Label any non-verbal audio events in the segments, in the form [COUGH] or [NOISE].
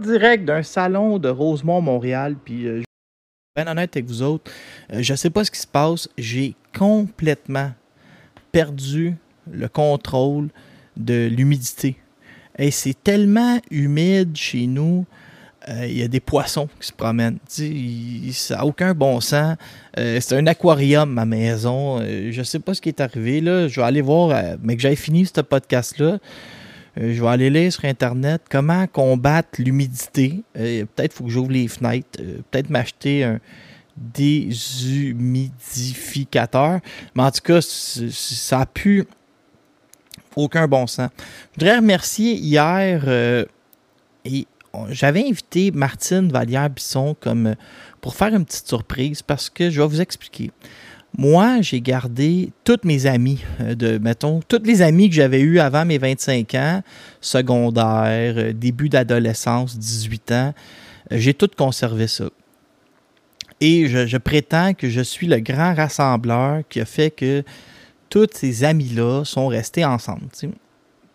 Direct d'un salon de Rosemont, Montréal. Puis, euh, je être bien honnête avec vous autres, euh, je sais pas ce qui se passe. J'ai complètement perdu le contrôle de l'humidité. Et c'est tellement humide chez nous. euh, Il y a des poissons qui se promènent. Il- ça n'a aucun bon sens. C'est un aquarium, ma maison. Je sais pas ce qui est arrivé. Là. Je vais aller voir, mais que j'aille fini ce podcast-là. Euh, je vais aller lire sur Internet comment combattre l'humidité. Euh, peut-être faut que j'ouvre les fenêtres. Euh, peut-être m'acheter un déshumidificateur. Mais en tout cas, ça a pu aucun bon sens. Je voudrais remercier hier et j'avais invité Martine Vallière-Bisson comme pour faire une petite surprise parce que je vais vous expliquer. Moi, j'ai gardé toutes mes amies, euh, de, mettons, toutes les amies que j'avais eues avant mes 25 ans, secondaire, euh, début d'adolescence, 18 ans. Euh, J'ai tout conservé ça. Et je, prétends que je suis le grand rassembleur qui a fait que tous ces amis-là sont restés ensemble.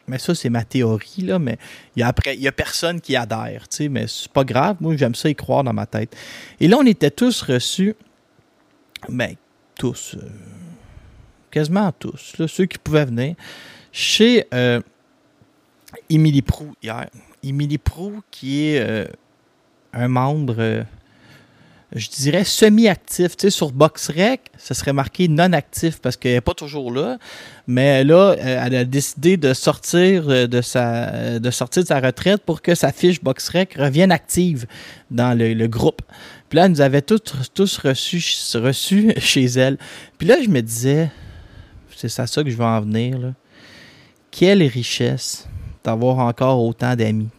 Mais ça, c'est ma théorie, là, mais il y a, personne qui adhère, tu sais, mais c'est pas grave, moi j'aime ça y croire dans ma tête. Et là, on était tous reçus, ben, tous, euh, quasiment tous, ceux qui pouvaient venir, chez euh, Émilie hier. Émilie Prou, qui est euh, un membre, euh, je dirais, semi-actif. Tu sais, sur BoxRec, ça serait marqué non-actif parce qu'elle n'est pas toujours là. Mais là, euh, elle a décidé de sortir euh, de sa, de sortir de sa retraite pour que sa fiche BoxRec revienne active dans le, le groupe. Puis là, elle nous avait tous, tous reçus, [LAUGHS] chez elle. Puis là, je me disais, c'est à ça que je veux en venir. Là. Quelle richesse d'avoir encore autant d'amis.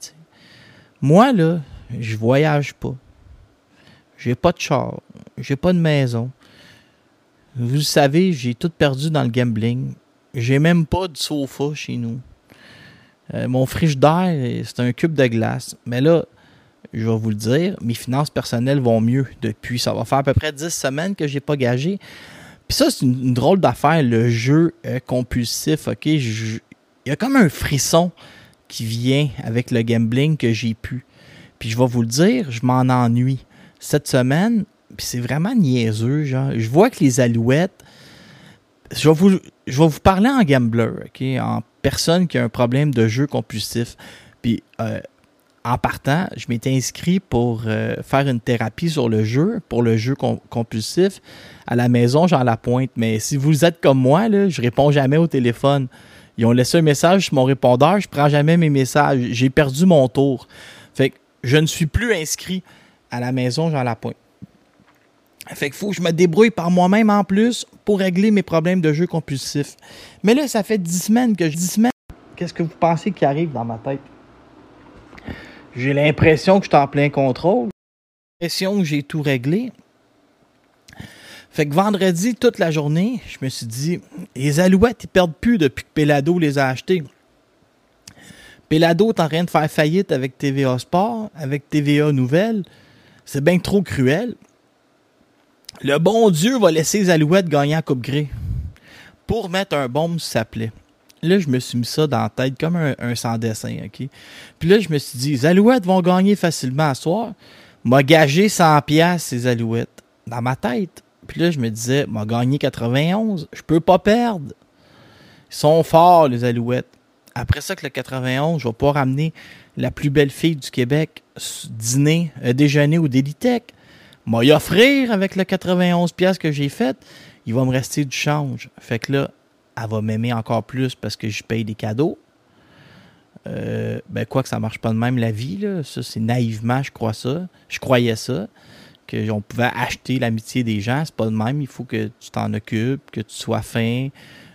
Moi, là, je voyage pas. J'ai pas de char. J'ai pas de maison. Vous savez, j'ai tout perdu dans le gambling. J'ai même pas de sofa chez nous. Euh, mon frigidaire, c'est un cube de glace. Mais là, je vais vous le dire, mes finances personnelles vont mieux depuis. Ça va faire à peu près 10 semaines que j'ai pas gagé. Puis ça, c'est une, drôle d'affaire, le jeu euh, compulsif. OK? Il y a comme un frisson qui vient avec le gambling que j'ai pu. Puis je vais vous le dire, je m'en ennuie. Cette semaine, c'est vraiment niaiseux, genre. Je vois que les alouettes. Je vais vous, je vais vous parler en gambler, OK? En personne qui a un problème de jeu compulsif. Puis euh, en partant, je m'étais inscrit pour euh, faire une thérapie sur le jeu, pour le jeu com- compulsif, à la maison, Jean Lapointe. Mais si vous êtes comme moi, là, je réponds jamais au téléphone. Ils ont laissé un message sur mon répondeur, je prends jamais mes messages. J'ai perdu mon tour. Fait que je ne suis plus inscrit à la maison Jean Lapointe. Fait qu'il faut que je me débrouille par moi-même en plus pour régler mes problèmes de jeu compulsif. Mais là, ça fait 10 semaines que je dis semaines. Qu'est-ce que vous pensez qui arrive dans ma tête? J'ai l'impression que je suis en plein contrôle. J'ai l'impression que j'ai tout réglé. Fait que vendredi, toute la journée, je me suis dit, les Alouettes, ils perdent plus depuis que Pelado les a achetés. Pelado est en train de faire faillite avec TVA Sport, avec TVA Nouvelle. C'est bien trop cruel. Le bon Dieu va laisser les Alouettes gagner la Coupe Grey pour mettre un bombe sur sa plaie. Là, je me suis mis ça dans la tête comme un, un sans dessin, OK? Puis là, je me suis dit, les Alouettes vont gagner facilement à soir. M'a gagé 100 pièces ces Alouettes dans ma tête. Puis là, je me disais, m'a gagné 91. Je peux pas perdre. Ils sont forts, les Alouettes. Après ça, que le 91, je vais pas ramener la plus belle fille du Québec dîner, euh, déjeuner au Délitech. m'a y offrir avec le 91 pièces que j'ai fait, il va me rester du change. Fait que là, elle va m'aimer encore plus parce que je paye des cadeaux. Euh, ben quoi que ça marche pas de même la vie, là. Ça, c'est naïvement, je crois ça. Je croyais ça. Qu'on pouvait acheter l'amitié des gens. C'est pas de même. Il faut que tu t'en occupes, que tu sois fin,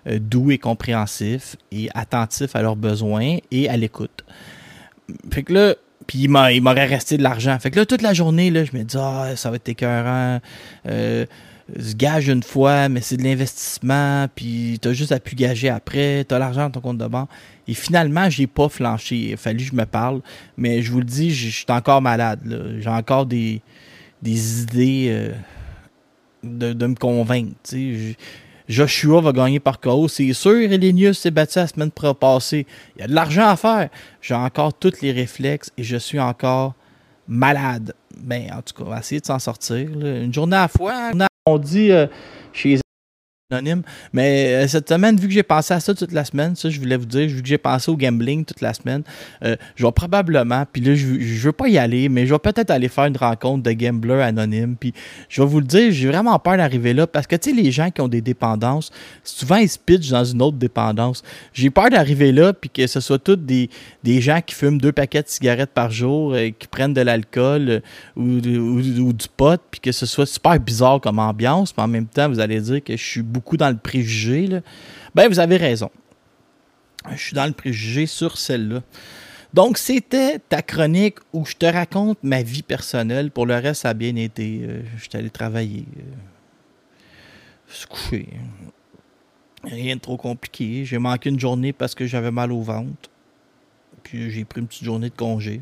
euh, doux et compréhensif et attentif à leurs besoins et à l'écoute. Fait que là, puis il m'aurait resté de l'argent. Fait que là, toute la journée, là, je me dis, ah, ça va être écœurant. Euh, se gage une fois, mais c'est de l'investissement, puis t'as juste à pu gager après, t'as l'argent dans ton compte de banque. Et finalement, j'ai pas flanché. Il a fallu que je me parle. Mais je vous le dis, je suis encore malade. J'ai encore des, des idées euh, de, de, me convaincre. Joshua va gagner par KO, c'est sûr. Elenius s'est battu la semaine passée. Il y a de l'argent à faire. J'ai encore tous les réflexes et je suis encore malade. Ben, en tout cas, on va essayer de s'en sortir. Une journée à la fois. On dit euh, chez anonyme. Mais euh, cette semaine, vu que j'ai pensé à ça toute la semaine, ça, je voulais vous dire, vu que j'ai pensé au gambling toute la semaine, euh, je vais probablement, puis là, je, je veux pas y aller, mais je vais peut-être aller faire une rencontre de gamblers anonymes. Puis je vais vous le dire, j'ai vraiment peur d'arriver là parce que, tu sais, les gens qui ont des dépendances, souvent, ils se pitchent dans une autre dépendance. J'ai peur d'arriver là, puis que ce soit tous des, des gens qui fument deux paquets de cigarettes par jour, et qui prennent de l'alcool ou, ou, du pot, puis que ce soit super bizarre comme ambiance, mais en même temps, vous allez dire que je suis beaucoup dans le préjugé, là, ben vous avez raison. Je suis dans le préjugé sur celle-là. Donc, c'était ta chronique où je te raconte ma vie personnelle. Pour le reste, ça a bien été. Euh, je suis allé travailler. Euh, se coucher. Rien de trop compliqué. J'ai manqué une journée parce que j'avais mal au ventre. Puis j'ai pris une petite journée de congé.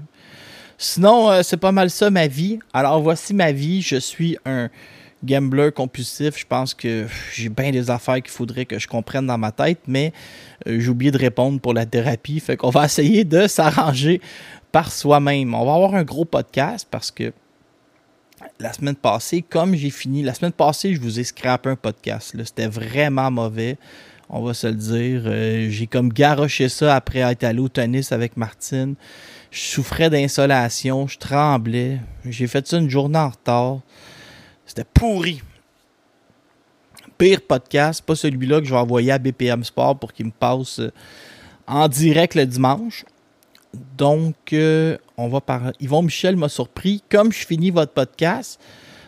Sinon, euh, c'est pas mal ça ma vie. Alors voici ma vie. Je suis un gambler compulsif, je pense que j'ai bien des affaires qu'il faudrait que je comprenne dans ma tête, mais euh, j'ai oublié de répondre pour la thérapie. Fait qu'on va [LAUGHS] essayer de s'arranger par soi-même. On va avoir un gros podcast parce que la semaine passée, comme j'ai fini, la semaine passée, je vous ai scrapé un podcast. C'était vraiment mauvais. On va se le dire. Euh, j'ai comme garoché ça après être allé au tennis avec Martine. Je souffrais d'insolation, je tremblais. J'ai fait ça une journée en retard. C'était pourri. Pire podcast, pas celui-là que je vais envoyer à BPM Sport pour qu'il me passe euh, en direct le dimanche. Donc, euh, on va parler. Yvon Michel m'a surpris. Comme je finis votre podcast,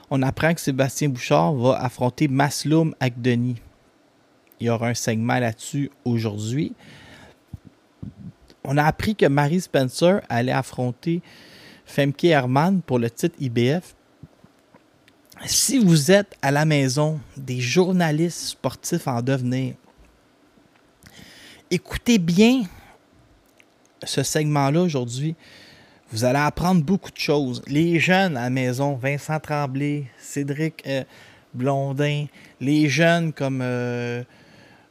on apprend que Sébastien Bouchard va affronter Masloum Denis. Il y aura un segment là-dessus aujourd'hui. On a appris que Marie Spencer allait affronter Femke Herman pour le titre IBF si vous êtes à la maison des journalistes sportifs en devenir, écoutez bien ce segment-là aujourd'hui. Vous allez apprendre beaucoup de choses. Les jeunes à la maison, Vincent Tremblay, Cédric euh, Blondin, les jeunes comme euh,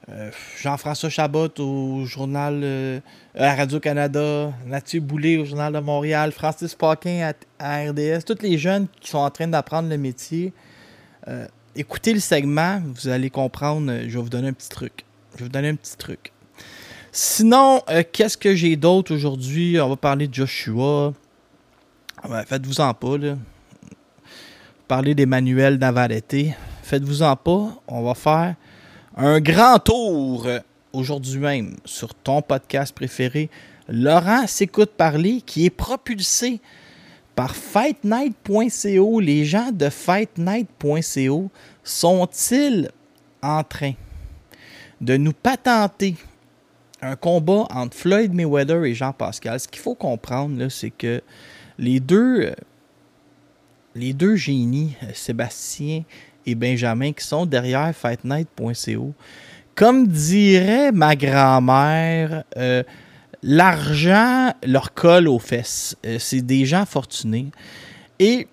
euh, Jean-François Chabot au journal euh, Radio-Canada, Mathieu Boulay au journal de Montréal, Francis Paquin à, RDS, tous les jeunes qui sont en train d'apprendre le métier. Euh, écoutez le segment, vous allez comprendre. Je vais vous donner un petit truc. Sinon, qu'est-ce que j'ai d'autre aujourd'hui? On va parler de Joshua. Faites-vous en pas, là. Parler d'Emmanuel Navarrete. Faites-vous en pas. On va faire un grand tour aujourd'hui même sur ton podcast préféré, Laurent s'écoute parler, qui est propulsé par fightnight.co. Les gens de fightnight.co sont-ils en train de nous patenter un combat entre Floyd Mayweather et Jean Pascal? Ce qu'il faut comprendre, c'est que les deux, les deux génies, Sébastien et Benjamin qui sont derrière fightnight.co. Comme dirait ma grand-mère, euh, l'argent leur colle aux fesses. Euh, c'est des gens fortunés. Et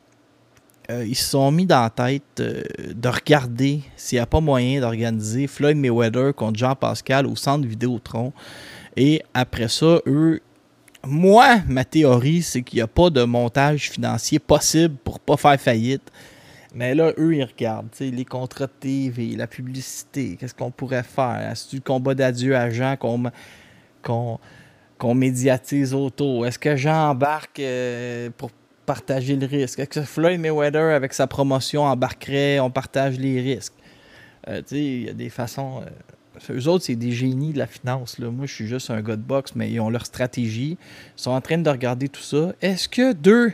euh, ils se sont mis dans la tête de regarder s'il n'y a pas moyen d'organiser Floyd Mayweather contre Jean Pascal au centre Vidéotron. Et après ça, eux, moi, ma théorie, c'est qu'il n'y a pas de montage financier possible pour pas faire faillite. Mais là, eux, ils regardent les contrats de TV, la publicité, qu'est-ce qu'on pourrait faire? Est-ce le combat d'adieu à Jean qu'on médiatise autour? Est-ce que Jean embarque euh, pour partager le risque? Est-ce que Floyd Mayweather, avec sa promotion, embarquerait, on partage les risques? Euh, il y a des façons. euh, eux autres, c'est des génies de la finance. Là. Moi, je suis juste un gars de boxe, mais ils ont leur stratégie. Ils sont en train de regarder tout ça. Est-ce que deux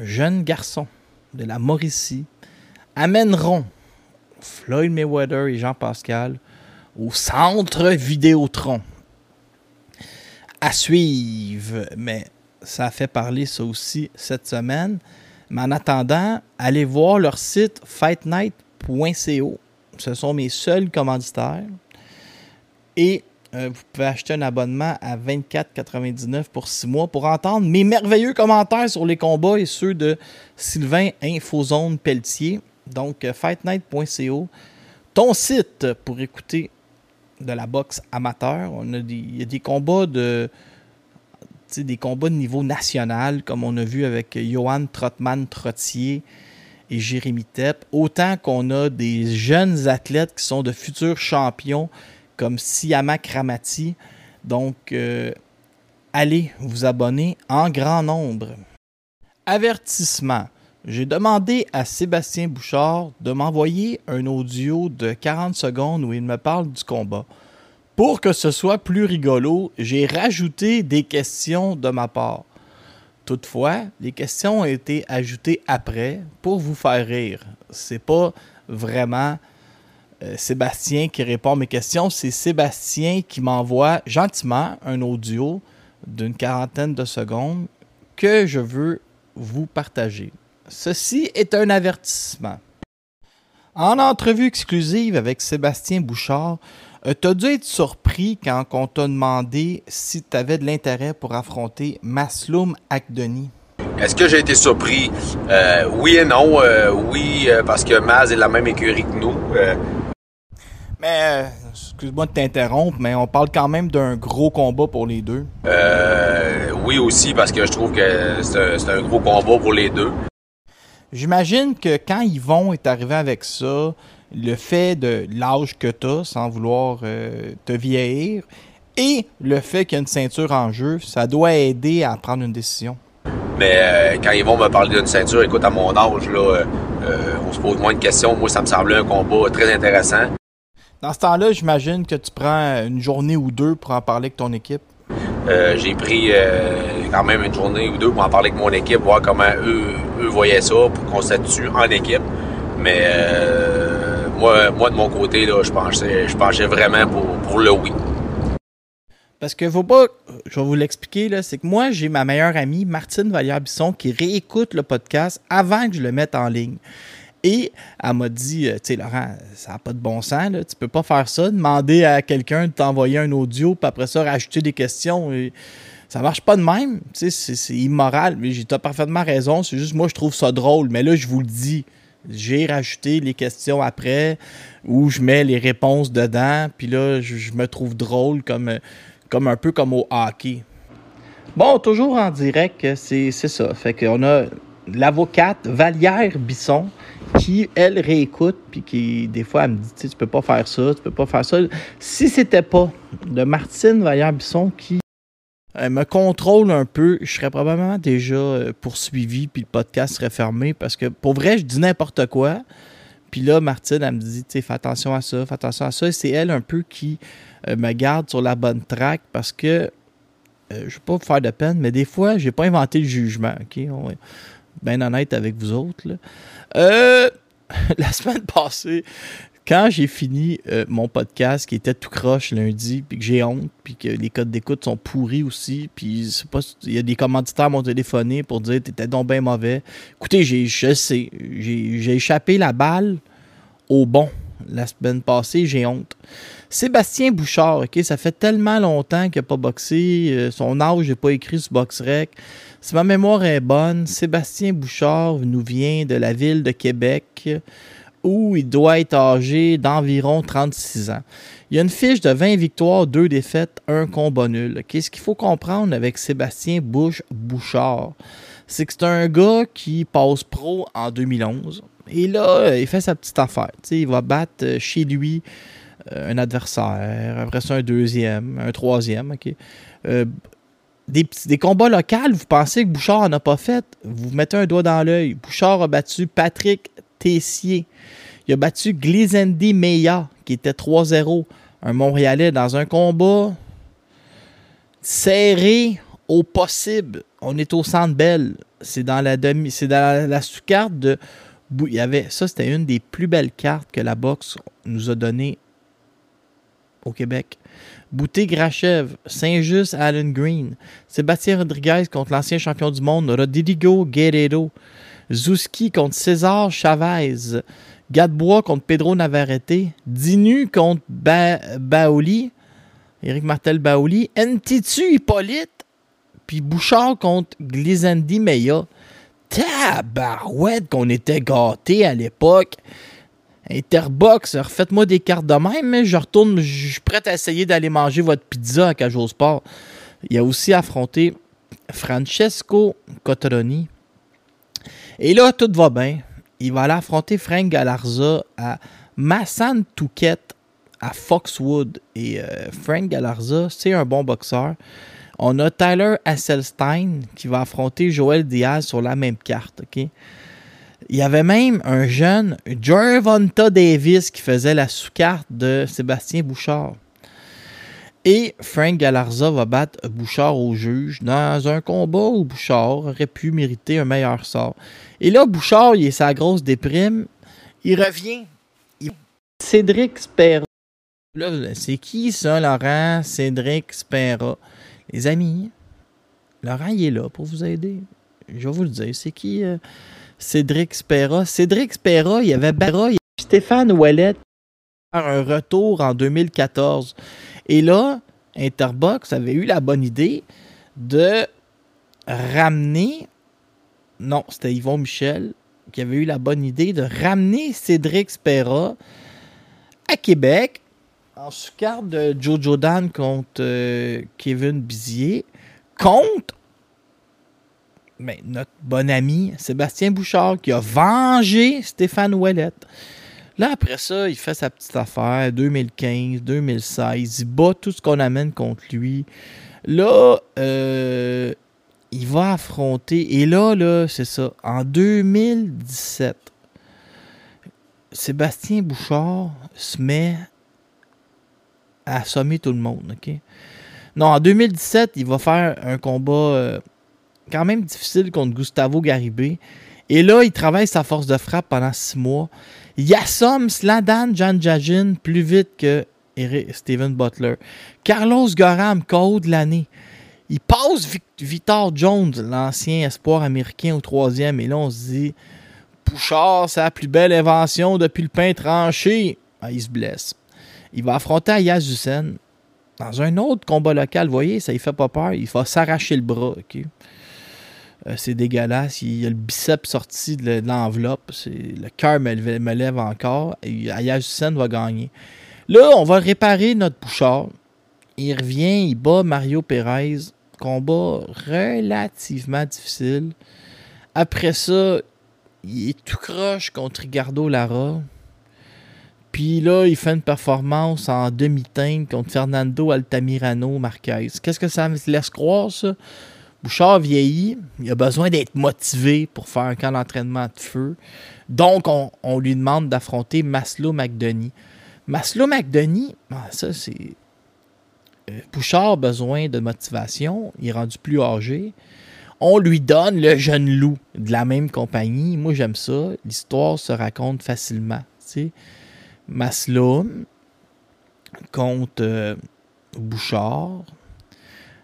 jeunes garçons de la Mauricie amèneront Floyd Mayweather et Jean Pascal au centre Vidéotron? À suivre, mais ça a fait parler ça aussi cette semaine. Mais en attendant, allez voir leur site fightnight.co. Ce sont mes seuls commanditaires. Et euh, vous pouvez acheter un abonnement à 24,99 pour 6 mois pour entendre mes merveilleux commentaires sur les combats et ceux de Sylvain Infozone Pelletier. Donc, euh, fightnight.co, ton site pour écouter de la boxe amateur. On a des, il y a des combats de des combats de niveau national, comme on a vu avec Johan Trotman Trottier et Jérémy Tepp. Autant qu'on a des jeunes athlètes qui sont de futurs champions, comme Siyama Kramati. Donc, euh, allez vous abonner en grand nombre. Avertissement. J'ai demandé à Sébastien Bouchard de m'envoyer un audio de 40 secondes où il me parle du combat. Pour que ce soit plus rigolo, j'ai rajouté des questions de ma part. Toutefois, les questions ont été ajoutées après pour vous faire rire. C'est pas vraiment euh, Sébastien qui répond à mes questions, c'est Sébastien qui m'envoie gentiment un audio d'une quarantaine de secondes que je veux vous partager. Ceci est un avertissement. En entrevue exclusive avec Sébastien Bouchard, euh, t'as dû être surpris quand on t'a demandé si tu avais de l'intérêt pour affronter Masloum Akdoni. Est-ce que j'ai été surpris? Euh, oui et non. Euh, oui, parce que Maz est de la même écurie que nous. Mais, euh, excuse-moi de t'interrompre, mais on parle quand même d'un gros combat pour les deux. euh, oui aussi, parce que je trouve que c'est un, gros combat pour les deux. J'imagine que quand Yvon est arrivé avec ça, le fait de l'âge que tu as, sans vouloir euh, te vieillir, et le fait qu'il y a une ceinture en jeu, ça doit aider à prendre une décision. Mais euh, quand ils vont me parler d'une ceinture, écoute, à mon âge, là, euh, euh, on se pose moins de questions. Moi, ça me semblait un combat très intéressant. Dans ce temps-là, j'imagine que tu prends une journée ou deux pour en parler avec ton équipe. Euh, j'ai pris euh, quand même une journée ou deux pour en parler avec mon équipe, voir comment eux, eux voyaient ça, pour qu'on s'attue en équipe. Mais euh, moi, moi, de mon côté, là, je pensais, je penchais vraiment pour, pour le oui. Parce que faut pas. Je vais vous l'expliquer, là. C'est que moi, j'ai ma meilleure amie, Martine Vallière-Bisson, qui réécoute le podcast avant que je le mette en ligne. Et elle m'a dit, euh, tu sais, Laurent, ça n'a pas de bon sens, là. Tu peux pas faire ça. Demander à quelqu'un de t'envoyer un audio, puis après ça, rajouter des questions. Et ça marche pas de même. Tu sais, c'est- immoral. Mais j'ai parfaitement raison. C'est juste, moi, je trouve ça drôle. Mais là, je vous le dis. J'ai rajouté les questions après, où je mets les réponses dedans, puis là, je, me trouve drôle comme, comme un peu comme au hockey. Bon, toujours en direct, c'est ça. Fait qu'on a l'avocate Valière Bisson qui, elle, réécoute, puis qui, des fois, elle me dit, tu peux pas faire ça, tu peux pas faire ça. Si c'était pas de Martine Valière Bisson qui euh, me contrôle un peu, je serais probablement déjà euh, poursuivi, puis le podcast serait fermé, parce que, pour vrai, je dis n'importe quoi. Puis là, Martine, elle me dit, tu fais attention à ça, fais attention à ça. Et c'est elle un peu qui euh, me garde sur la bonne track, parce que euh, je ne veux pas vous faire de peine, mais des fois, j'ai pas inventé le jugement, OK? Bien honnête avec vous autres, là. Euh, [LAUGHS] la semaine passée, quand j'ai fini euh, mon podcast qui était tout croche lundi, puis que j'ai honte, puis que les codes d'écoute sont pourris aussi, puis pas, il y a des commanditaires m'ont téléphoné pour dire t'étais donc bien mauvais. Écoutez, j'ai, je sais, j'ai, j'ai échappé la balle au bon la semaine passée, j'ai honte. Sébastien Bouchard, ok, ça fait tellement longtemps qu'il n'a pas boxé, euh, son âge n'est pas écrit sur BoxRec. Si ma mémoire est bonne, Sébastien Bouchard nous vient de la ville de Québec où il doit être âgé d'environ 36 ans. Il a une fiche de 20 victoires, 2 défaites, 1 combat nul. Qu'est-ce qu'il faut comprendre avec Sébastien Bouchard? C'est que c'est un gars qui passe pro en 2011. Et là, il fait sa petite affaire. Il va battre chez lui euh, un adversaire, après ça un deuxième, un troisième. Euh, des, combats locaux, vous pensez que Bouchard n'a pas fait, vous mettez un doigt dans l'œil. Bouchard a battu Patrick Tessier. Il a battu Glizendi Meya, qui était 3-0, un Montréalais, dans un combat serré au possible. On est au centre belle. C'est dans la demi, c'est dans la, la sous-carte de. Avait, ça, c'était une des plus belles cartes que la boxe nous a données au Québec. Bouté Grachev, Saint-Just Allen Green, Sébastien Rodriguez contre l'ancien champion du monde Rodrigo Guerrero, Zouski contre César Chavez, Gadebois contre Pedro Navarrete, Dinu contre ba Baoli, Éric Martel Baoli, Ntitu Hippolyte, puis Bouchard contre Glizandi Meya. Tabarouette qu'on était gâtés à l'époque. Interbox, refaites-moi des cartes de même, mais je retourne, je suis prêt à essayer d'aller manger votre pizza à Cajot Sport. Il a aussi affronté Francesco Cotroni. Et là, tout va bien. Il va aller affronter Frank Galarza à Massan Touquet à Foxwood. Et euh, Frank Galarza, c'est un bon boxeur. On a Tyler Hasselstein qui va affronter Joel Diaz sur la même carte. ok? Il y avait même un jeune, Gervonta Davis, qui faisait la sous-carte de Sébastien Bouchard. Et Frank Galarza va battre Bouchard au juge dans un combat où Bouchard aurait pu mériter un meilleur sort. Et là, Bouchard, il est sa grosse déprime. Il revient. Cédric Spera. Là, c'est qui ça, Laurent? Cédric Spera? Les amis, Laurent, il est là pour vous aider. Je vais vous le dire. C'est qui euh, Cédric Spera? Cédric Spera, il y avait Barra, il y avait Stéphane Ouellet un retour en 2014. Et là, Interbox avait eu la bonne idée de ramener. Non, c'était Yvon Michel qui avait eu la bonne idée de ramener Cédric Spera à Québec en sous-carte de Jojo Dan contre euh, Kevin Bizier contre ben, notre bon ami Sébastien Bouchard qui a vengé Stéphane Ouellette. Là, après ça, il fait sa petite affaire, 2015, 2016, il bat tout ce qu'on amène contre lui. Là, euh, il va affronter, et là, là, c'est ça, en 2017, Sébastien Bouchard se met à assommer tout le monde, ok? Non, en 2017, il va faire un combat euh, quand même difficile contre Gustavo Garibé. Et là, il travaille sa force de frappe pendant six mois. Il assomme Sladan Janjajin plus vite que Steven Butler. Carlos Gorham, KO de l'année. Il passe Vic- Victor Jones, l'ancien espoir américain, au troisième. Et là, on se dit, Bouchard, c'est la plus belle invention depuis le pain tranché. Ah, il se blesse. Il va affronter Ayaz dans un autre combat local. Vous voyez, ça ne fait pas peur. Il va s'arracher le bras. Euh, c'est dégueulasse. Il y a le biceps sorti de l'enveloppe. Le cœur me, lève- encore. Ayaz Hussein va gagner. Là, on va réparer notre Bouchard. Il revient, il bat Mario Perez. Combat relativement difficile. Après ça, il est tout croche contre Ricardo Lara. Puis là, il fait une performance en demi-teinte contre Fernando Altamirano Marquez. Qu'est-ce que ça me laisse croire, ça? Bouchard vieillit, il a besoin d'être motivé pour faire un camp d'entraînement de feu. Donc, on, lui demande d'affronter Maslow McDonie. Maslow McDonie, ah, ça c'est. euh, Bouchard a besoin de motivation, il est rendu plus âgé. On lui donne le jeune loup de la même compagnie. Moi, j'aime ça. L'histoire se raconte facilement. Maslow contre euh, Bouchard,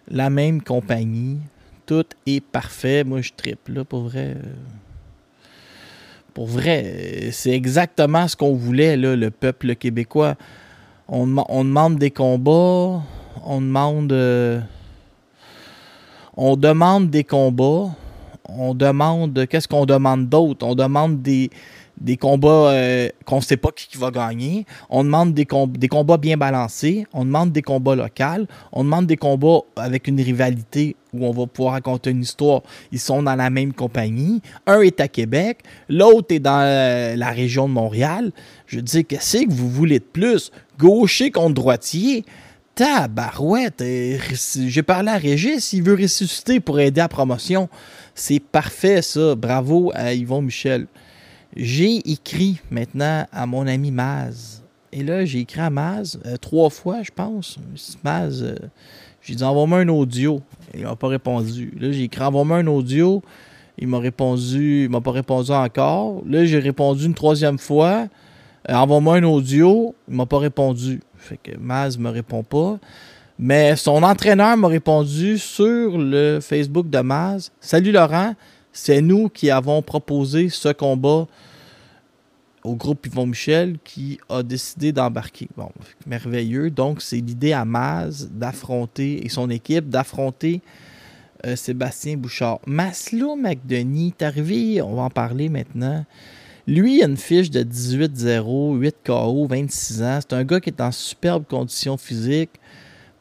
la même compagnie. Tout est parfait. Moi, je triple, là, pour vrai. euh, Pour vrai, c'est exactement ce qu'on voulait, là, le peuple québécois. On demande des combats, on demande... euh, on demande des combats, on demande... Qu'est-ce qu'on demande d'autre? On demande des, des combats euh, qu'on ne sait pas qui, va gagner. On demande des combats bien balancés. On demande des combats locaux. On demande des combats avec une rivalité où on va pouvoir raconter une histoire. Ils sont dans la même compagnie. Un est à Québec, l'autre est dans euh, la région de Montréal. Je dis, qu'est-ce que vous voulez de plus? Gaucher contre droitier? tabarouette, euh, j'ai parlé à Régis, il veut ressusciter pour aider à la promotion. C'est parfait, ça. Bravo à Yvon Michel. J'ai écrit maintenant à mon ami Maz. Et là, j'ai écrit à Maz euh, trois fois, je pense. Maz, euh, j'ai dit envoie-moi un audio. Il m'a pas répondu. Là, j'ai écrit envoie-moi un audio. Il m'a répondu, il m'a pas répondu encore. Là, j'ai répondu une troisième fois. Euh, envoie-moi un audio. Il m'a pas répondu. Fait que Maz me répond pas. Mais son entraîneur m'a répondu sur le Facebook de Maz. Salut Laurent, c'est nous qui avons proposé ce combat au groupe Yvon Michel qui a décidé d'embarquer. Bon, merveilleux. Donc, c'est l'idée à Maz d'affronter, et son équipe, d'affronter euh, Sébastien Bouchard. Maslow McDenis est arrivé, on va en parler maintenant. Lui, il a une fiche de 18-0, 8 KO, 26 ans. C'est un gars qui est en superbe condition physique.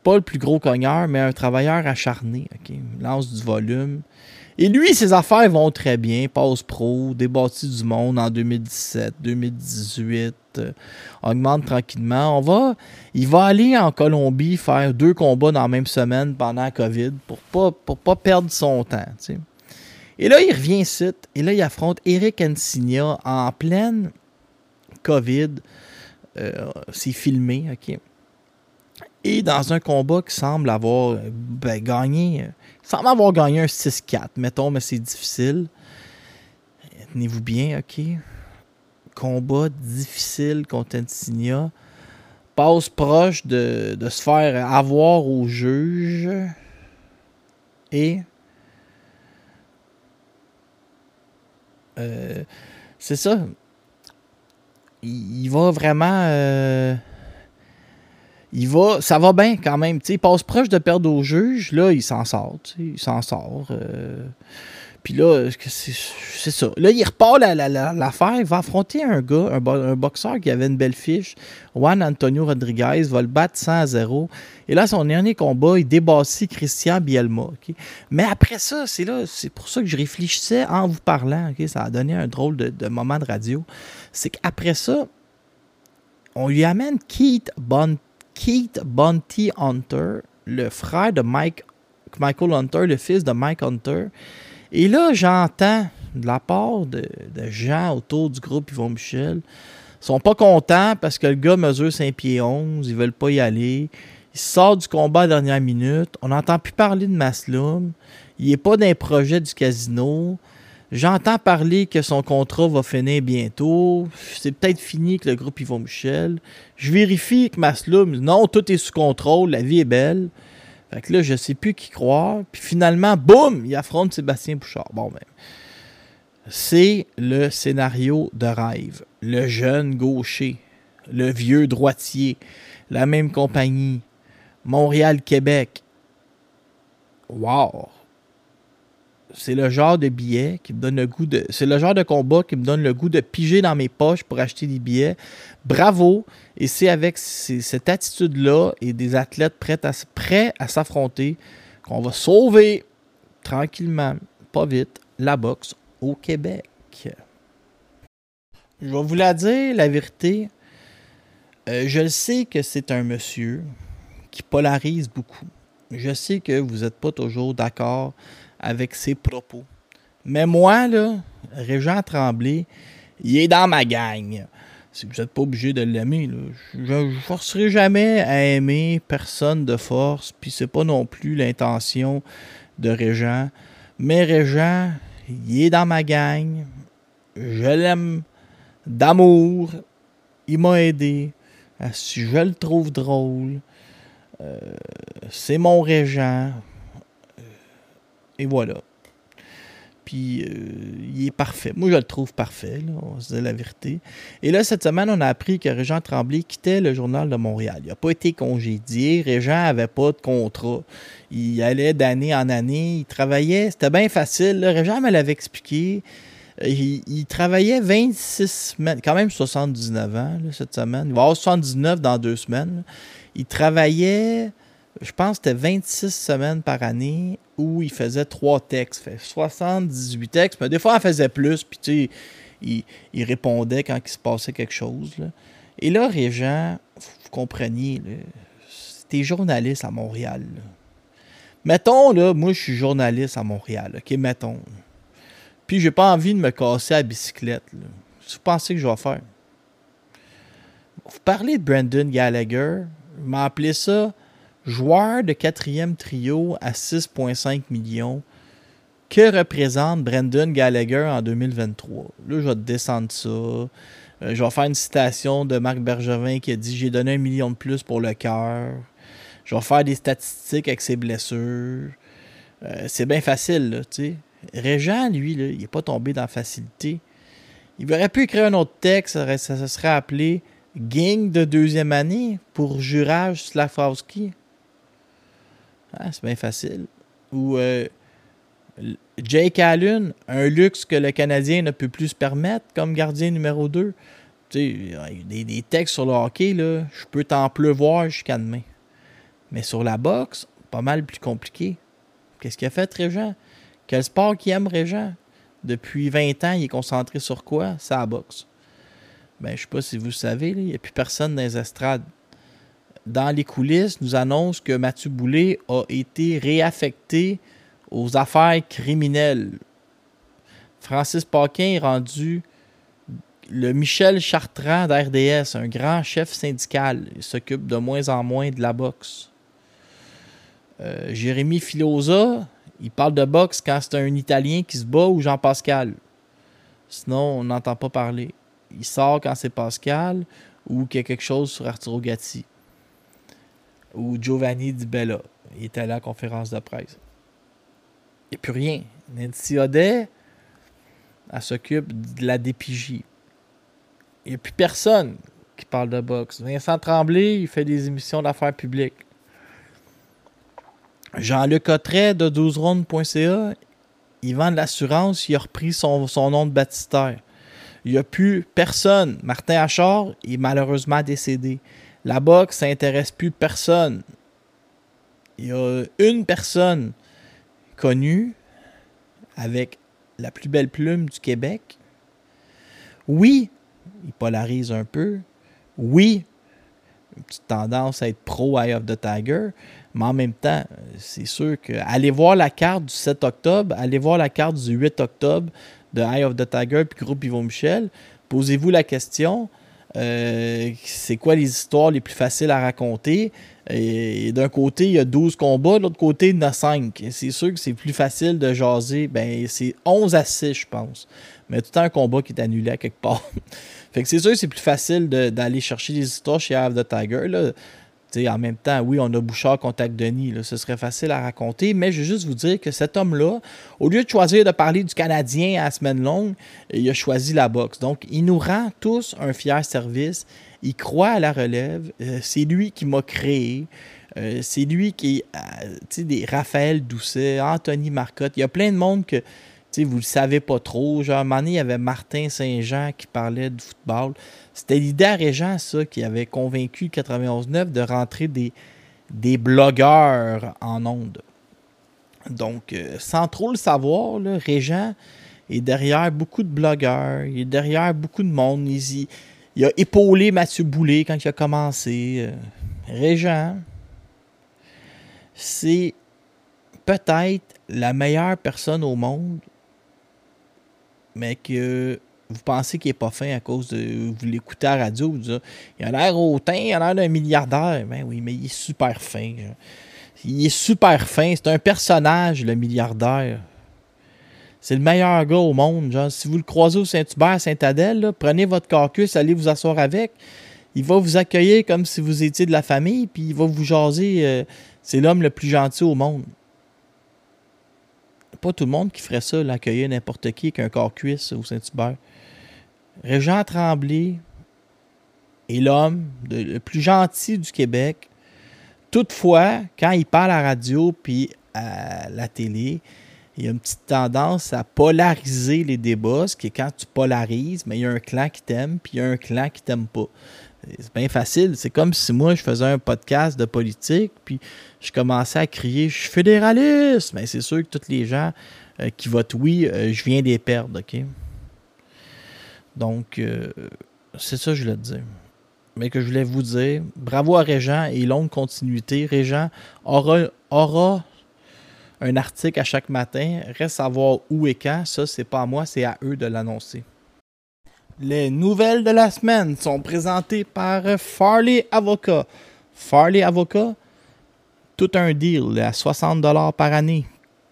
Pas le plus gros cogneur, mais un travailleur acharné. Il lance du volume. Et lui, ses affaires vont très bien. Passe pro, débattu du monde en 2017, 2018. euh, augmente tranquillement. On va, il va aller en Colombie faire deux combats dans la même semaine pendant COVID pour pas, pour pas perdre son temps. Et là, il revient ici. Et là, il affronte Eric Ensigna en pleine COVID. Euh, C'est filmé, OK? Dans un combat qui semble avoir ben, gagné, avoir gagné un 6-4, mettons, mais c'est difficile. Tenez-vous bien, OK? Combat difficile contre Ensigna. Passe proche de, de se faire avoir au juge. Et Euh, c'est ça. Il, il va vraiment. euh, il va. Ça va bien quand même. il passe proche de perdre au juge. Là, il s'en sort. Il s'en sort. euh. Puis là, c'est ça. Là, il repart la- la- la- l'affaire. il va affronter un gars, un, bo- un boxeur qui avait une belle fiche. Juan Antonio Rodriguez va le battre 100 à 0. Et là, son dernier combat, il débassit Christian Bielma. Mais après ça, c'est là, c'est pour ça que je réfléchissais en vous parlant. Ça a donné un drôle de, moment de radio. C'est qu'après ça, on lui amène Keith, Bon, Keith Bounty Hunter, le frère de Mike, Michael Hunter, le fils de Mike Hunter. Et là, j'entends de la part de, gens autour du groupe Yvon Michel, ils sont pas contents parce que le gars mesure 5 pieds 11, ils veulent pas y aller. Il sort du combat à la dernière minute. On n'entend plus parler de Maslum. Il n'est pas dans les projets du casino. J'entends parler que son contrat va finir bientôt. C'est peut-être fini que le groupe Yvon Michel. Je vérifie que Maslum, non, tout est sous contrôle, la vie est belle. Fait que là, je sais plus qui croire. Puis finalement, boum, il affronte Sébastien Bouchard. Bon, ben, c'est le scénario de rêve. Le jeune gaucher, le vieux droitier, la même compagnie, Montréal-Québec. Wow! C'est le genre de billet qui me donne le goût de. C'est le genre de combat qui me donne le goût de piger dans mes poches pour acheter des billets. Bravo! Et c'est avec cette attitude-là et des athlètes prêts à, s- prêts à s'affronter qu'on va sauver tranquillement, pas vite, la boxe au Québec. Je vais vous la dire, la vérité. Euh, je le sais que c'est un monsieur qui polarise beaucoup. Je sais que vous n'êtes pas toujours d'accord avec ses propos. Mais moi, là, Régent Tremblay, il est dans ma gang. Si vous n'êtes pas obligé de l'aimer, je ne forcerai jamais à aimer personne de force, puis c'est pas non plus l'intention de Régent. Mais Régent, il est dans ma gang. Je l'aime d'amour. Il m'a aidé. Ah, Si je le trouve drôle, euh, c'est mon Régent. Et voilà. Puis euh, il est parfait. Moi, je le trouve parfait, là, on se dire la vérité. Et là, cette semaine, on a appris que Régent Tremblay quittait le Journal de Montréal. Il n'a pas été congédié. Régent n'avait pas de contrat. Il allait d'année en année. Il travaillait. C'était bien facile. Régent me l'avait expliqué. Euh, Il, il travaillait 26 semaines, quand même 79 ans cette semaine. Il va avoir 79 dans deux semaines. Il travaillait, je pense que c'était 26 semaines par année où il faisait trois textes. Fait 78 textes, mais des fois, il faisait plus. Puis, tu sais, il, répondait quand il se passait quelque chose. Et là, Régent, vous compreniez, t'es journaliste à Montréal. Mettons, là, moi, je suis journaliste à Montréal. OK, mettons. Puis, j'ai pas envie de me casser à la bicyclette. Là. Vous pensez que je vais faire? Vous parlez de Brandon Gallagher. M'ai appelé ça joueur de quatrième trio à 6,5 millions. Que représente Brandon Gallagher en 2023? Là, je vais descendre ça. Euh, je vais faire une citation de Marc Bergevin qui a dit J'ai donné un million de plus pour le cœur. Je vais faire des statistiques avec ses blessures. Euh, c'est bien facile, là, tu sais. Régent, lui, il n'est pas tombé dans la facilité. Il aurait pu écrire un autre texte, ça, serait appelé Gang de deuxième année pour Jurage Slavowski. Ah, c'est bien facile. Ou euh, Jake Allen, un luxe que le Canadien ne peut plus se permettre comme gardien numéro 2. Tu sais, des, des textes sur le hockey, là, je peux t'en pleuvoir jusqu'à demain. Mais sur la boxe, pas mal plus compliqué. Qu'est-ce qu'il a fait, Régent? Quel sport qu'il aime, Régent? Depuis 20 ans, il est concentré sur quoi? La boxe. Ben, je sais pas si vous savez, il n'y a plus personne dans les estrades. Dans les coulisses, nous annonce que Mathieu Boulay a été réaffecté aux affaires criminelles. Francis Paquin est rendu le Michel Chartrand d'RDS, un grand chef syndical. Il s'occupe de moins en moins de la boxe. Euh, Jérémy Filosa, il parle de boxe quand c'est un Italien qui se bat ou Jean Pascal. Sinon, on n'entend pas parler. Il sort quand c'est Pascal ou qu'il y a quelque chose sur Arturo Gatti. Ou Giovanni Di Bella. Il était à la conférence de presse. Il n'y a plus rien. Nancy Audet, elle s'occupe de la DPJ. Il n'y a plus personne qui parle de boxe. Vincent Tremblay, il fait des émissions d'affaires publiques. Jean-Luc Cotteret de 12rondes.ca, il vend de l'assurance, il a repris son, son nom de baptistère. Il n'y a plus personne. Martin Achard est malheureusement décédé. La boxe, ça n'intéresse plus personne. Il y a une personne connue avec la plus belle plume du Québec. Oui, il polarise un peu. Oui, une petite tendance à être pro Eye of the Tiger. Mais en même temps, c'est sûr que allez voir la carte du 7 octobre, allez voir la carte du 8 octobre de Eye of the Tiger puis groupe Yvon Michel. Posez-vous la question euh, c'est quoi les histoires les plus faciles à raconter? Et, d'un côté, il y a 12 combats, de l'autre côté, il y en a 5. Et C'est sûr que c'est plus facile de jaser. Ben, c'est 11 à 6, je pense. Mais tout un combat qui est annulé quelque part. [LAUGHS] fait que c'est sûr que c'est plus facile d'aller chercher des histoires chez of the Tiger. En même temps, oui, on a Bouchard contact Denis, là, ce serait facile à raconter, mais je veux juste vous dire que cet homme-là, au lieu de choisir de parler du Canadien à la semaine longue, il a choisi la boxe. Donc, il nous rend tous un fier service. Il croit à la relève. Euh, c'est lui qui m'a créé. Euh, c'est lui qui, euh, tu Raphaël Doucet, Anthony Marcotte. Il y a plein de monde que, tu sais, vous le savez pas trop. Genre, à un il y avait Martin Saint-Jean qui parlait de football. C'était l'idée Régent, ça, qui avait convaincu le 91-9 de rentrer des, des blogueurs en ondes. Donc, euh, sans trop le savoir, là, Régent est derrière beaucoup de blogueurs, il est derrière beaucoup de monde. Il a épaulé Mathieu Boulay quand il a commencé. Euh, Régent, c'est peut-être la meilleure personne au monde, mais que vous pensez qu'il est pas fin à cause de vous l'écoutez à la radio, vous dites, il a l'air hautain, il a l'air d'un milliardaire. Ben oui, mais il est super fin. Il est super fin, c'est un personnage, le milliardaire. C'est le meilleur gars au monde. Genre, si vous le croisez au Saint-Hubert, Saint-Adèle, prenez votre carcus, allez vous asseoir avec. Il va vous accueillir comme si vous étiez de la famille, puis il va vous jaser. euh, c'est l'homme le plus gentil au monde. Pas tout le monde qui ferait ça, l'accueillir n'importe qui avec un corps-cuisse au Saint-Hubert. Régent Tremblay est l'homme le plus gentil du Québec. Toutefois, quand il parle à la radio puis à la télé, il y a une petite tendance à polariser les débats, ce qui est quand tu polarises, mais il y a un clan qui t'aime puis il y a un clan qui t'aime pas. C'est bien facile. C'est comme si moi, je faisais un podcast de politique, puis je commençais à crier « Je suis fédéraliste! » Mais c'est sûr que tous les gens euh, qui votent oui, euh, je viens des perdre, OK? Donc, euh, c'est ça que je voulais te dire. mais que je voulais vous dire. Bravo à Régent et longue continuité. Régent aura, aura un article à chaque matin. Reste à voir où et quand. Ça, c'est pas à moi, c'est à eux de l'annoncer. Les nouvelles de la semaine sont présentées par Farley Avocat. Farley Avocat, tout un deal à 60$ par année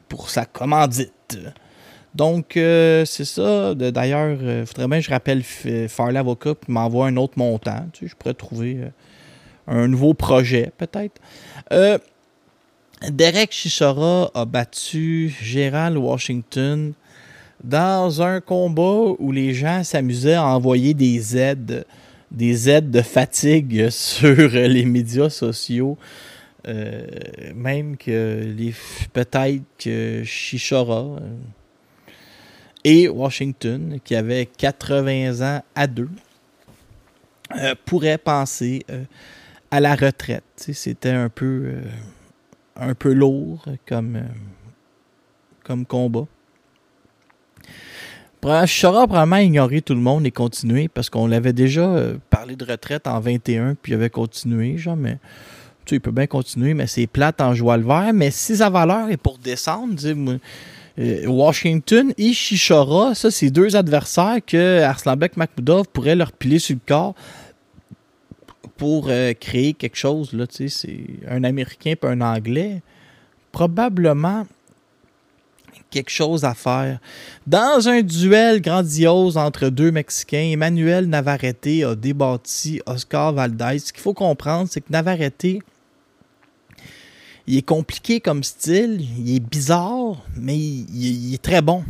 pour sa commandite. Donc, euh, c'est ça. D'ailleurs, il faudrait bien que je rappelle F- Farley Avocat et m'envoie un autre montant. Tu je pourrais trouver euh, un nouveau projet, peut-être. Euh, Derek Chisora a battu Gérald Washington dans un combat où les gens s'amusaient à envoyer des aides, des aides de fatigue [LAUGHS] sur les médias sociaux. Euh, même que peut-être que Chisora euh, et Washington, qui avait 80 ans à deux, euh, pourraient penser euh, à la retraite. C'était un peu, euh, un peu lourd comme, comme combat. A probablement ignoré tout le monde et continué parce qu'on l'avait déjà parlé de retraite en 21 puis il avait continué, genre, mais tu sais, il peut bien continuer, mais c'est plate en joie le vert. Mais si sa valeur est pour descendre, tu sais, moi, Washington et Chichora, ça, c'est deux adversaires que Arslanbek Makhmoudov pourrait leur piler sur le corps pour euh, créer quelque chose. Là, c'est un Américain et un Anglais. Probablement quelque chose à faire. Dans un duel grandiose entre deux Mexicains, Emmanuel Navarrete a débattu Oscar Valdez. Ce qu'il faut comprendre, c'est que Navarrete, il est compliqué comme style, il est bizarre, mais il, est très bon.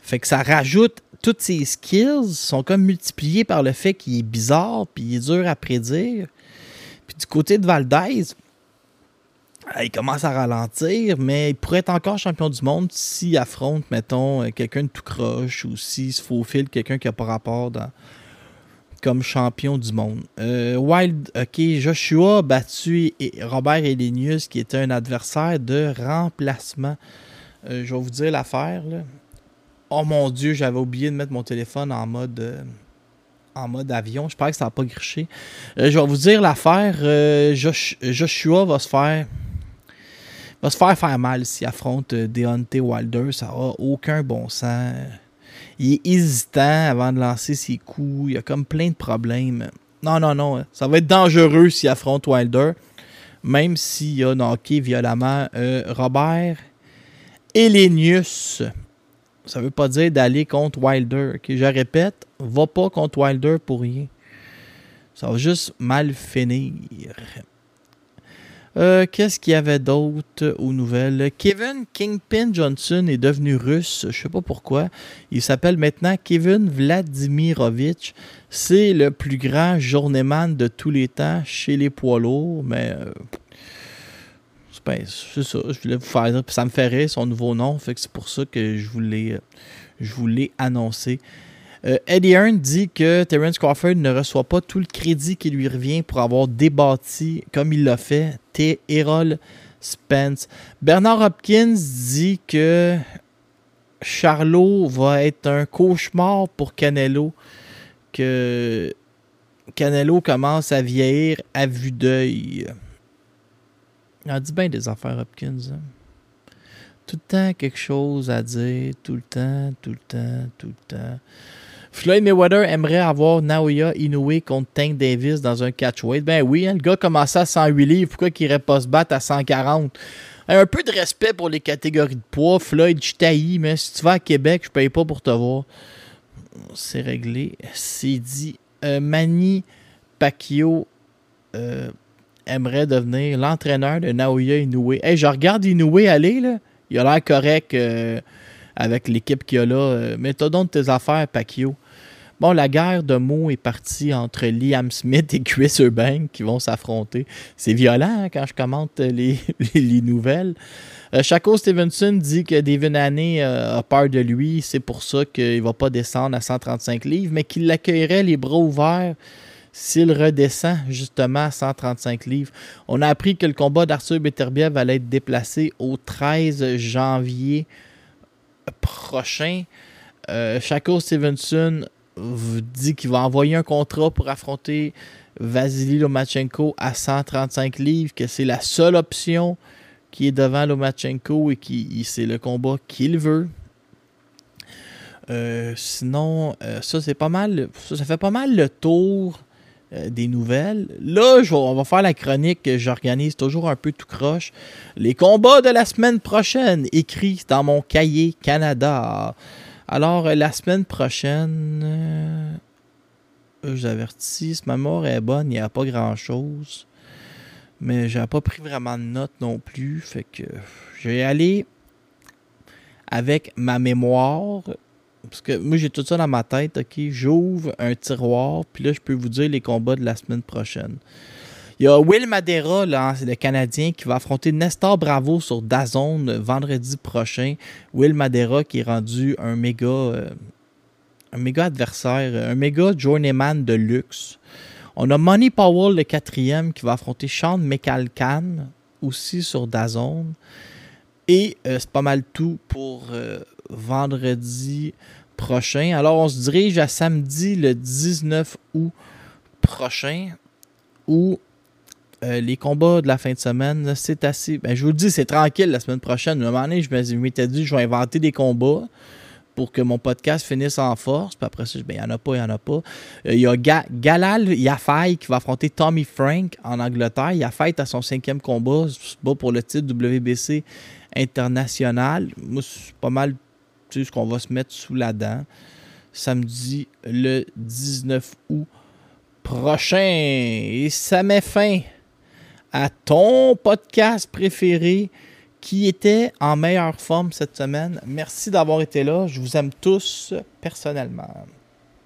Fait que ça rajoute toutes ses skills sont comme multipliés par le fait qu'il est bizarre puis il est dur à prédire. Puis du côté de Valdez, il commence à ralentir, mais il pourrait être encore champion du monde s'il affronte, mettons, quelqu'un de tout croche ou s'il se faufile quelqu'un qui n'a pas rapport dans- comme champion du monde. Euh, Wild, ok, Joshua battu et- Robert Elenius, qui était un adversaire de remplacement. Euh, je vais vous dire l'affaire. Oh mon dieu, j'avais oublié de mettre mon téléphone en mode euh, en mode avion. J'espère que ça n'a pas griché. Euh, je vais vous dire l'affaire. Josh- Joshua va se faire va se faire faire mal s'il affronte Deontay Wilder. Ça n'a aucun bon sens. Il est hésitant avant de lancer ses coups. Il y a comme plein de problèmes. Non, non, non. Ça va être dangereux s'il affronte Wilder. Même s'il a knocké violemment euh, Robert Elenius. Ça veut pas dire d'aller contre Wilder. Je répète, va pas contre Wilder pour rien. Ça va juste mal finir. Euh, Qu'est-ce qu'il y avait d'autre aux nouvelles? Kevin Kingpin Johnson est devenu russe. Je sais pas pourquoi. Il s'appelle maintenant Kevin Vladimirovich. C'est le plus grand journeyman de tous les temps chez les poids lourds, mais euh, c'est ça. Je voulais vous faire ça me rire son nouveau nom. Fait que c'est pour ça que je voulais, je voulais annoncer. Euh, Eddie Hearn dit que Terence Crawford ne reçoit pas tout le crédit qui lui revient pour avoir débattu, comme il l'a fait, T. Errol Spence. Bernard Hopkins dit que Charlot va être un cauchemar pour Canelo, que Canelo commence à vieillir à vue d'œil. Il dit bien des affaires, Hopkins. hein. Tout le temps quelque chose à dire, tout le temps, tout le temps, tout le temps. Floyd Mayweather aimerait avoir Naoya Inoue contre Tank Davis dans un catchweight. Ben oui, hein, le gars commençait à 108 livres, pourquoi qu'il irait pas se battre à 140? Un peu de respect pour les catégories de poids. Floyd, je t'haïs, mais si tu vas à Québec, je paye pas pour te voir. C'est réglé. C'est dit. Euh, Manny Pacquiao euh, aimerait devenir l'entraîneur de Naoya Inoue. Hey, je regarde Inoue aller, là. Il a l'air correct euh, avec l'équipe qu'il a là. Euh, mais t'as donc tes affaires, Pacquiao. Bon, la guerre de mots est partie entre Liam Smith et Chris Eubank qui vont s'affronter. C'est violent hein, quand je commente les, [LAUGHS] les- les nouvelles. Euh, Shaco Stevenson dit que Devin Haney euh, a peur de lui. C'est pour ça qu'il ne va pas descendre à 135 livres, mais qu'il l'accueillerait les bras ouverts s'il redescend justement à 135 livres. On a appris que le combat d'Arthur Beterbiev allait être déplacé au 13 janvier prochain. Euh, Shaco Stevenson dit qu'il va envoyer un contrat pour affronter Vasily Lomachenko à 135 livres, que c'est la seule option qui est devant Lomachenko et qui c'est le combat qu'il veut. Euh, sinon, euh, ça c'est pas mal. Ça, fait pas mal le tour euh, des nouvelles. Là, on va faire la chronique que j'organise toujours un peu tout croche. Les combats de la semaine prochaine, écrits dans mon cahier Canada. Alors, la semaine prochaine, je vous avertis, ma mémoire est bonne, il n'y a pas grand chose. Mais j'ai pas pris vraiment de notes non plus. Fait que je vais aller avec ma mémoire parce que moi, j'ai tout ça dans ma tête, OK? J'ouvre un tiroir, puis là, je peux vous dire les combats de la semaine prochaine. Il y a Will Madera, là, le Canadien, qui va affronter Nestor Bravo sur Dazone vendredi prochain. Will Madera qui est rendu un méga, euh, un méga adversaire, un méga journeyman de luxe. On a Money Powell, le quatrième, qui va affronter Sean McAlcan, aussi sur Dazone. Et euh, c'est pas mal tout pour euh, vendredi prochain. Alors, on se dirige à samedi le 19 août prochain euh, les combats de la fin de semaine, c'est assez. Ben, je vous le dis, c'est tranquille la semaine prochaine. À un moment donné, je m'étais dit, je vais inventer des combats pour que mon podcast finisse en force. Puis après ça, ben, il n'y en a pas, il n'y en a pas. Euh, il y a Galal Yafai qui va affronter Tommy Frank en Angleterre. Yafai à son cinquième combat, pour le titre WBC international. Moi, c'est pas mal ce qu'on va se mettre sous la dent samedi le 19 août prochain. Et ça met fin à ton podcast préféré qui était en meilleure forme cette semaine. Merci d'avoir été là. Je vous aime tous personnellement.